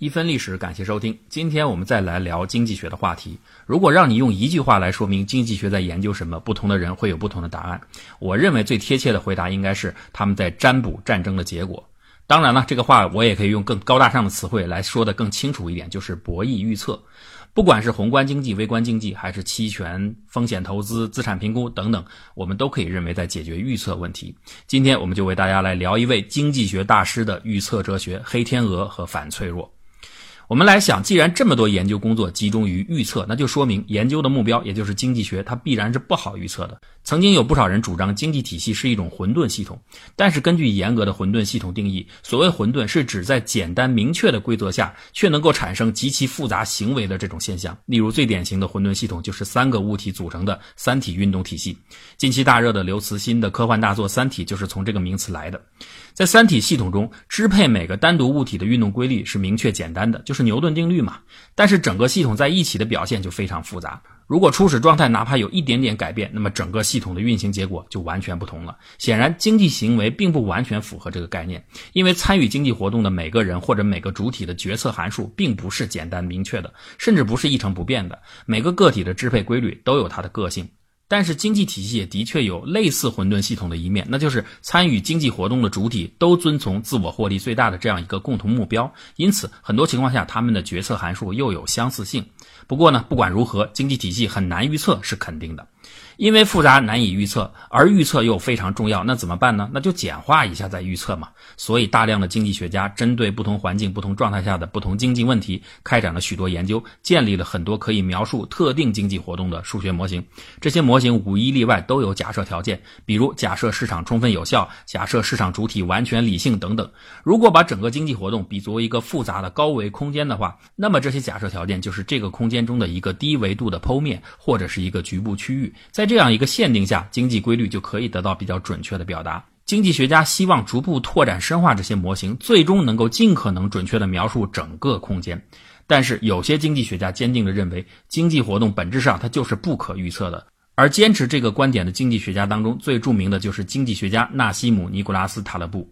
一分历史，感谢收听。今天我们再来聊经济学的话题。如果让你用一句话来说明经济学在研究什么，不同的人会有不同的答案。我认为最贴切的回答应该是他们在占卜战争的结果。当然了，这个话我也可以用更高大上的词汇来说的更清楚一点，就是博弈预测。不管是宏观经济、微观经济，还是期权、风险投资、资产评估等等，我们都可以认为在解决预测问题。今天我们就为大家来聊一位经济学大师的预测哲学——黑天鹅和反脆弱。我们来想，既然这么多研究工作集中于预测，那就说明研究的目标，也就是经济学，它必然是不好预测的。曾经有不少人主张经济体系是一种混沌系统，但是根据严格的混沌系统定义，所谓混沌是指在简单明确的规则下，却能够产生极其复杂行为的这种现象。例如，最典型的混沌系统就是三个物体组成的三体运动体系。近期大热的刘慈欣的科幻大作《三体》就是从这个名词来的。在三体系统中，支配每个单独物体的运动规律是明确简单的，就是牛顿定律嘛。但是整个系统在一起的表现就非常复杂。如果初始状态哪怕有一点点改变，那么整个系统的运行结果就完全不同了。显然，经济行为并不完全符合这个概念，因为参与经济活动的每个人或者每个主体的决策函数并不是简单明确的，甚至不是一成不变的。每个个体的支配规律都有它的个性。但是经济体系也的确有类似混沌系统的一面，那就是参与经济活动的主体都遵从自我获利最大的这样一个共同目标，因此很多情况下他们的决策函数又有相似性。不过呢，不管如何，经济体系很难预测是肯定的。因为复杂难以预测，而预测又非常重要，那怎么办呢？那就简化一下再预测嘛。所以，大量的经济学家针对不同环境、不同状态下的不同经济问题，开展了许多研究，建立了很多可以描述特定经济活动的数学模型。这些模型无一例外都有假设条件，比如假设市场充分有效，假设市场主体完全理性等等。如果把整个经济活动比作一个复杂的高维空间的话，那么这些假设条件就是这个空间中的一个低维度的剖面，或者是一个局部区域，在这样一个限定下，经济规律就可以得到比较准确的表达。经济学家希望逐步拓展深化这些模型，最终能够尽可能准确地描述整个空间。但是，有些经济学家坚定地认为，经济活动本质上它就是不可预测的。而坚持这个观点的经济学家当中，最著名的就是经济学家纳西姆·尼古拉斯·塔勒布。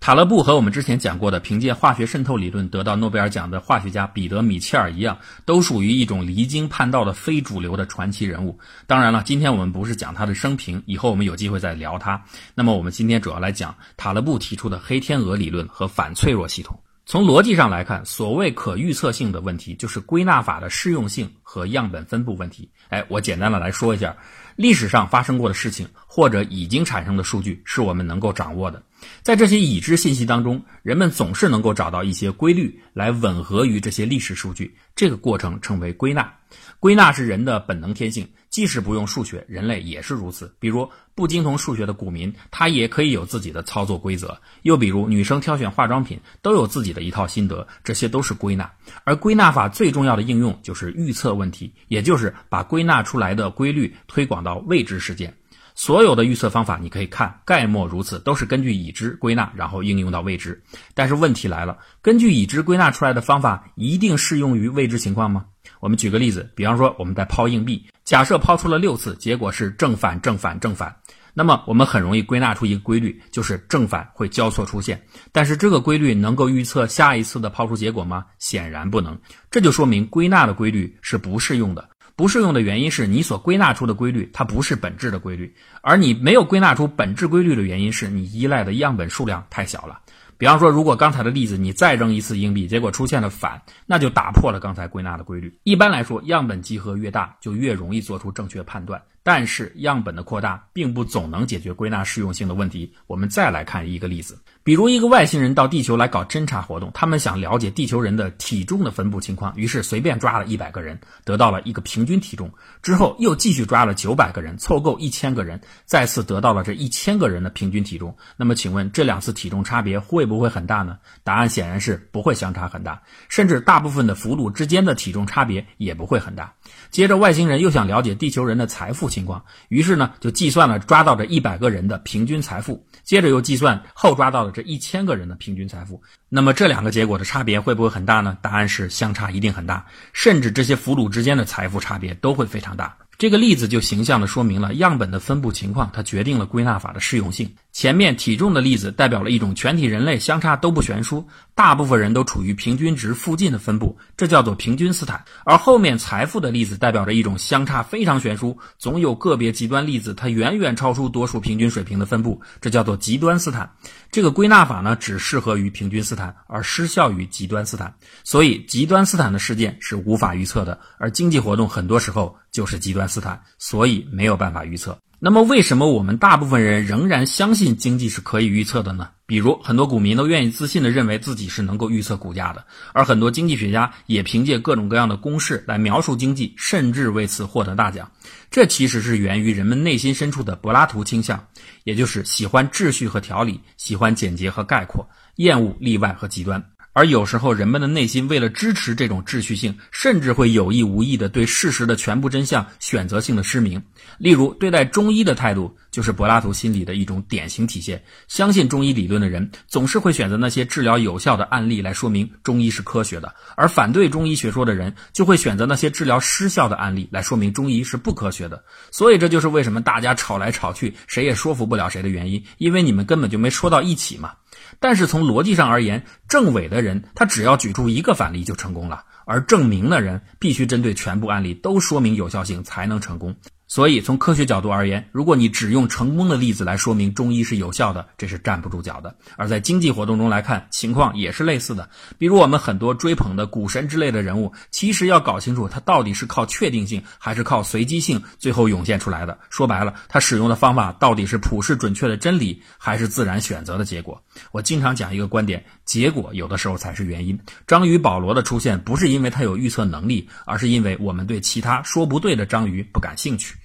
塔勒布和我们之前讲过的凭借化学渗透理论得到诺贝尔奖的化学家彼得·米切尔一样，都属于一种离经叛道的非主流的传奇人物。当然了，今天我们不是讲他的生平，以后我们有机会再聊他。那么，我们今天主要来讲塔勒布提出的黑天鹅理论和反脆弱系统。从逻辑上来看，所谓可预测性的问题，就是归纳法的适用性和样本分布问题。哎，我简单的来说一下，历史上发生过的事情或者已经产生的数据，是我们能够掌握的。在这些已知信息当中，人们总是能够找到一些规律来吻合于这些历史数据。这个过程称为归纳。归纳是人的本能天性，即使不用数学，人类也是如此。比如不精通数学的股民，他也可以有自己的操作规则。又比如女生挑选化妆品，都有自己的一套心得。这些都是归纳。而归纳法最重要的应用就是预测问题，也就是把归纳出来的规律推广到未知事件。所有的预测方法，你可以看概莫如此，都是根据已知归纳，然后应用到未知。但是问题来了，根据已知归纳出来的方法，一定适用于未知情况吗？我们举个例子，比方说我们在抛硬币，假设抛出了六次，结果是正反正反正反，那么我们很容易归纳出一个规律，就是正反会交错出现。但是这个规律能够预测下一次的抛出结果吗？显然不能。这就说明归纳的规律是不适用的。不适用的原因是你所归纳出的规律，它不是本质的规律，而你没有归纳出本质规律的原因是你依赖的样本数量太小了。比方说，如果刚才的例子你再扔一次硬币，结果出现了反，那就打破了刚才归纳的规律。一般来说，样本集合越大，就越容易做出正确判断。但是样本的扩大并不总能解决归纳适用性的问题。我们再来看一个例子，比如一个外星人到地球来搞侦察活动，他们想了解地球人的体重的分布情况，于是随便抓了一百个人，得到了一个平均体重。之后又继续抓了九百个人，凑够一千个人，再次得到了这一千个人的平均体重。那么，请问这两次体重差别会不会很大呢？答案显然是不会相差很大，甚至大部分的俘虏之间的体重差别也不会很大。接着，外星人又想了解地球人的财富情况，于是呢，就计算了抓到这一百个人的平均财富，接着又计算后抓到的这一千个人的平均财富。那么这两个结果的差别会不会很大呢？答案是相差一定很大，甚至这些俘虏之间的财富差别都会非常大。这个例子就形象地说明了样本的分布情况，它决定了归纳法的适用性。前面体重的例子代表了一种全体人类相差都不悬殊，大部分人都处于平均值附近的分布，这叫做平均斯坦。而后面财富的例子代表着一种相差非常悬殊，总有个别极端例子它远远超出多数平均水平的分布，这叫做极端斯坦。这个归纳法呢，只适合于平均斯坦，而失效于极端斯坦。所以，极端斯坦的事件是无法预测的，而经济活动很多时候就是极端斯坦，所以没有办法预测。那么，为什么我们大部分人仍然相信经济是可以预测的呢？比如，很多股民都愿意自信地认为自己是能够预测股价的，而很多经济学家也凭借各种各样的公式来描述经济，甚至为此获得大奖。这其实是源于人们内心深处的柏拉图倾向，也就是喜欢秩序和条理，喜欢简洁和概括，厌恶例外和极端。而有时候，人们的内心为了支持这种秩序性，甚至会有意无意地对事实的全部真相选择性的失明。例如，对待中医的态度，就是柏拉图心理的一种典型体现。相信中医理论的人，总是会选择那些治疗有效的案例来说明中医是科学的；而反对中医学说的人，就会选择那些治疗失效的案例来说明中医是不科学的。所以，这就是为什么大家吵来吵去，谁也说服不了谁的原因，因为你们根本就没说到一起嘛。但是从逻辑上而言，政委的人他只要举出一个反例就成功了，而证明的人必须针对全部案例都说明有效性才能成功。所以，从科学角度而言，如果你只用成功的例子来说明中医是有效的，这是站不住脚的。而在经济活动中来看，情况也是类似的。比如，我们很多追捧的股神之类的人物，其实要搞清楚他到底是靠确定性还是靠随机性最后涌现出来的。说白了，他使用的方法到底是普世准确的真理，还是自然选择的结果？我经常讲一个观点：结果有的时候才是原因。章鱼保罗的出现不是因为他有预测能力，而是因为我们对其他说不对的章鱼不感兴趣。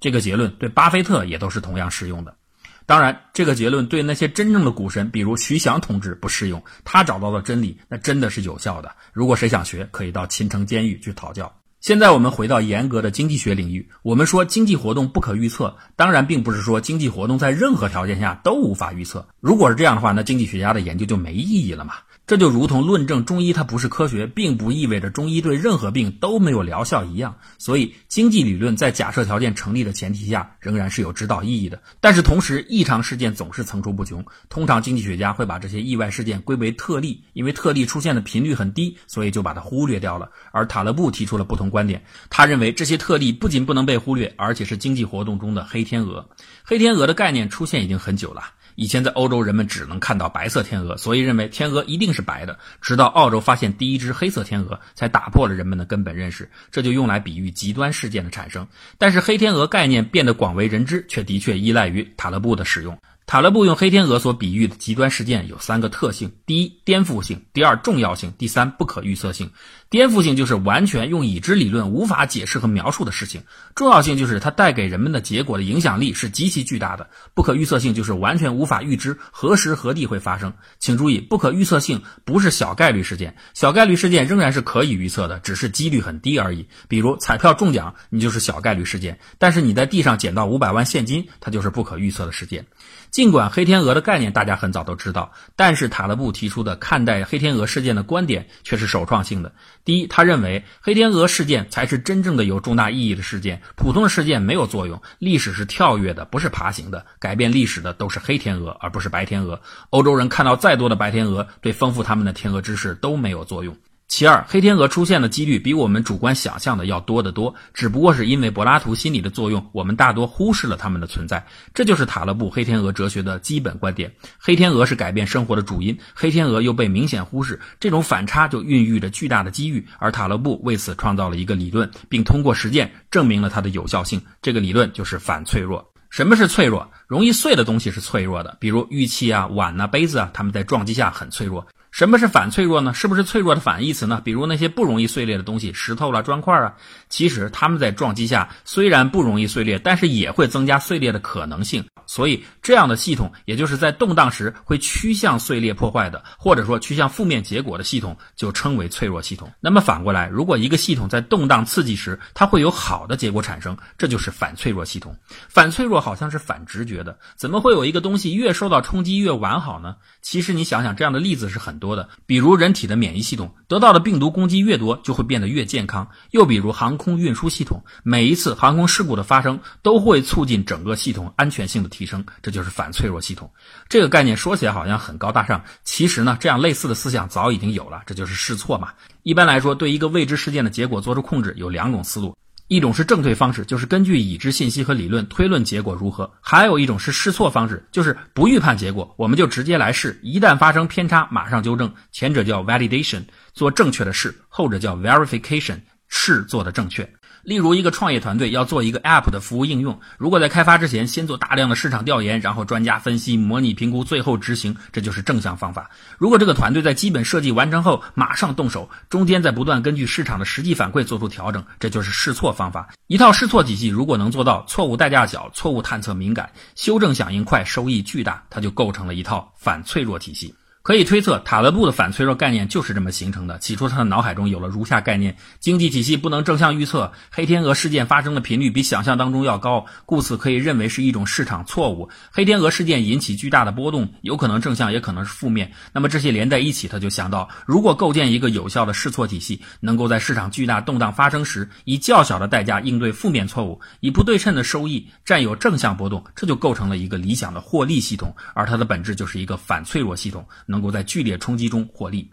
这个结论对巴菲特也都是同样适用的。当然，这个结论对那些真正的股神，比如徐翔同志不适用。他找到的真理，那真的是有效的。如果谁想学，可以到秦城监狱去讨教。现在我们回到严格的经济学领域，我们说经济活动不可预测，当然并不是说经济活动在任何条件下都无法预测。如果是这样的话，那经济学家的研究就没意义了嘛。这就如同论证中医它不是科学，并不意味着中医对任何病都没有疗效一样。所以，经济理论在假设条件成立的前提下，仍然是有指导意义的。但是，同时异常事件总是层出不穷。通常，经济学家会把这些意外事件归为特例，因为特例出现的频率很低，所以就把它忽略掉了。而塔勒布提出了不同观点，他认为这些特例不仅不能被忽略，而且是经济活动中的黑天鹅。黑天鹅的概念出现已经很久了。以前在欧洲，人们只能看到白色天鹅，所以认为天鹅一定是白的。直到澳洲发现第一只黑色天鹅，才打破了人们的根本认识。这就用来比喻极端事件的产生。但是黑天鹅概念变得广为人知，却的确依赖于塔勒布的使用。塔勒布用黑天鹅所比喻的极端事件有三个特性：第一，颠覆性；第二，重要性；第三，不可预测性。颠覆性就是完全用已知理论无法解释和描述的事情；重要性就是它带给人们的结果的影响力是极其巨大的；不可预测性就是完全无法预知何时何地会发生。请注意，不可预测性不是小概率事件，小概率事件仍然是可以预测的，只是几率很低而已。比如彩票中奖，你就是小概率事件；但是你在地上捡到五百万现金，它就是不可预测的事件。尽管黑天鹅的概念大家很早都知道，但是塔勒布提出的看待黑天鹅事件的观点却是首创性的。第一，他认为黑天鹅事件才是真正的有重大意义的事件，普通的事件没有作用。历史是跳跃的，不是爬行的，改变历史的都是黑天鹅，而不是白天鹅。欧洲人看到再多的白天鹅，对丰富他们的天鹅知识都没有作用。其二，黑天鹅出现的几率比我们主观想象的要多得多，只不过是因为柏拉图心理的作用，我们大多忽视了它们的存在。这就是塔勒布黑天鹅哲学的基本观点：黑天鹅是改变生活的主因，黑天鹅又被明显忽视，这种反差就孕育着巨大的机遇。而塔勒布为此创造了一个理论，并通过实践证明了它的有效性。这个理论就是反脆弱。什么是脆弱？容易碎的东西是脆弱的，比如玉器啊、碗啊、杯子啊，它们在撞击下很脆弱。什么是反脆弱呢？是不是脆弱的反义词呢？比如那些不容易碎裂的东西，石头了、砖块啊，其实它们在撞击下虽然不容易碎裂，但是也会增加碎裂的可能性。所以这样的系统，也就是在动荡时会趋向碎裂破坏的，或者说趋向负面结果的系统，就称为脆弱系统。那么反过来，如果一个系统在动荡刺激时，它会有好的结果产生，这就是反脆弱系统。反脆弱好像是反直觉的，怎么会有一个东西越受到冲击越完好呢？其实你想想，这样的例子是很多。多的，比如人体的免疫系统，得到的病毒攻击越多，就会变得越健康。又比如航空运输系统，每一次航空事故的发生，都会促进整个系统安全性的提升，这就是反脆弱系统。这个概念说起来好像很高大上，其实呢，这样类似的思想早已经有了，这就是试错嘛。一般来说，对一个未知事件的结果做出控制，有两种思路。一种是正推方式，就是根据已知信息和理论推论结果如何；还有一种是试错方式，就是不预判结果，我们就直接来试，一旦发生偏差，马上纠正。前者叫 validation，做正确的事；后者叫 verification，事做的正确。例如，一个创业团队要做一个 App 的服务应用，如果在开发之前先做大量的市场调研，然后专家分析、模拟评估，最后执行，这就是正向方法。如果这个团队在基本设计完成后马上动手，中间在不断根据市场的实际反馈做出调整，这就是试错方法。一套试错体系如果能做到错误代价小、错误探测敏感、修正响应快、收益巨大，它就构成了一套反脆弱体系。可以推测，塔勒布的反脆弱概念就是这么形成的。起初，他的脑海中有了如下概念：经济体系不能正向预测，黑天鹅事件发生的频率比想象当中要高，故此可以认为是一种市场错误。黑天鹅事件引起巨大的波动，有可能正向，也可能是负面。那么这些连在一起，他就想到，如果构建一个有效的试错体系，能够在市场巨大动荡发生时，以较小的代价应对负面错误，以不对称的收益占有正向波动，这就构成了一个理想的获利系统。而它的本质就是一个反脆弱系统。能能够在剧烈冲击中获利，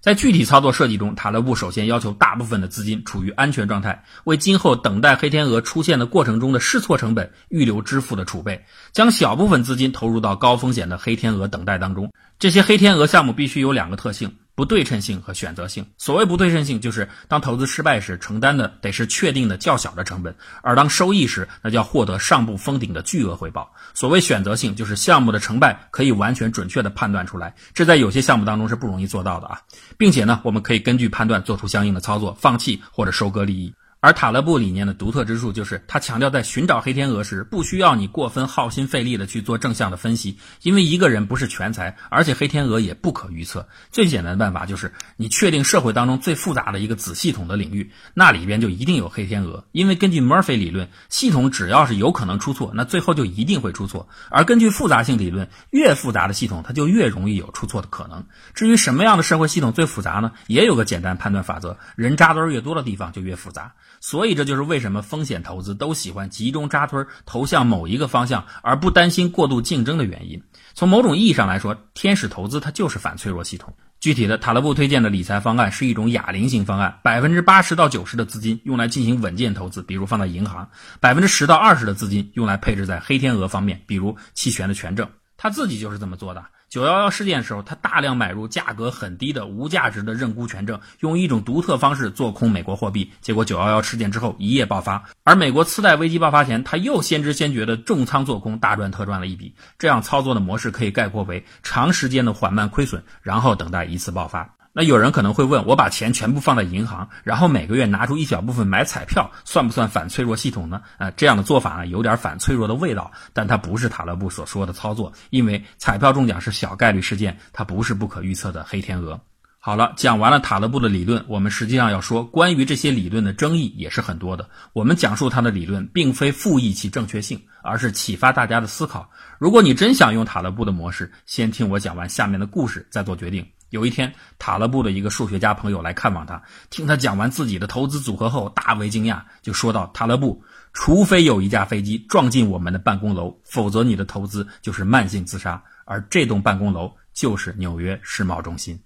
在具体操作设计中，塔勒布首先要求大部分的资金处于安全状态，为今后等待黑天鹅出现的过程中的试错成本预留支付的储备，将小部分资金投入到高风险的黑天鹅等待当中。这些黑天鹅项目必须有两个特性。不对称性和选择性。所谓不对称性，就是当投资失败时，承担的得是确定的较小的成本；而当收益时，那叫获得上不封顶的巨额回报。所谓选择性，就是项目的成败可以完全准确的判断出来，这在有些项目当中是不容易做到的啊，并且呢，我们可以根据判断做出相应的操作，放弃或者收割利益。而塔勒布理念的独特之处就是，他强调在寻找黑天鹅时，不需要你过分耗心费力的去做正向的分析，因为一个人不是全才，而且黑天鹅也不可预测。最简单的办法就是，你确定社会当中最复杂的一个子系统的领域，那里边就一定有黑天鹅。因为根据 Murphy 理论，系统只要是有可能出错，那最后就一定会出错。而根据复杂性理论，越复杂的系统，它就越容易有出错的可能。至于什么样的社会系统最复杂呢？也有个简单判断法则：人扎堆越多的地方就越复杂。所以这就是为什么风险投资都喜欢集中扎堆投向某一个方向，而不担心过度竞争的原因。从某种意义上来说，天使投资它就是反脆弱系统。具体的，塔勒布推荐的理财方案是一种哑铃型方案，百分之八十到九十的资金用来进行稳健投资，比如放在银行；百分之十到二十的资金用来配置在黑天鹅方面，比如期权的权证。他自己就是这么做的。九幺幺事件时候，他大量买入价格很低的无价值的认沽权证，用一种独特方式做空美国货币。结果九幺幺事件之后一夜爆发，而美国次贷危机爆发前，他又先知先觉的重仓做空，大赚特赚了一笔。这样操作的模式可以概括为长时间的缓慢亏损，然后等待一次爆发。那有人可能会问，我把钱全部放在银行，然后每个月拿出一小部分买彩票，算不算反脆弱系统呢？啊，这样的做法呢，有点反脆弱的味道，但它不是塔勒布所说的操作，因为彩票中奖是小概率事件，它不是不可预测的黑天鹅。好了，讲完了塔勒布的理论，我们实际上要说，关于这些理论的争议也是很多的。我们讲述他的理论，并非复议其正确性，而是启发大家的思考。如果你真想用塔勒布的模式，先听我讲完下面的故事，再做决定。有一天，塔勒布的一个数学家朋友来看望他，听他讲完自己的投资组合后，大为惊讶，就说道：“塔勒布，除非有一架飞机撞进我们的办公楼，否则你的投资就是慢性自杀。而这栋办公楼就是纽约世贸中心。”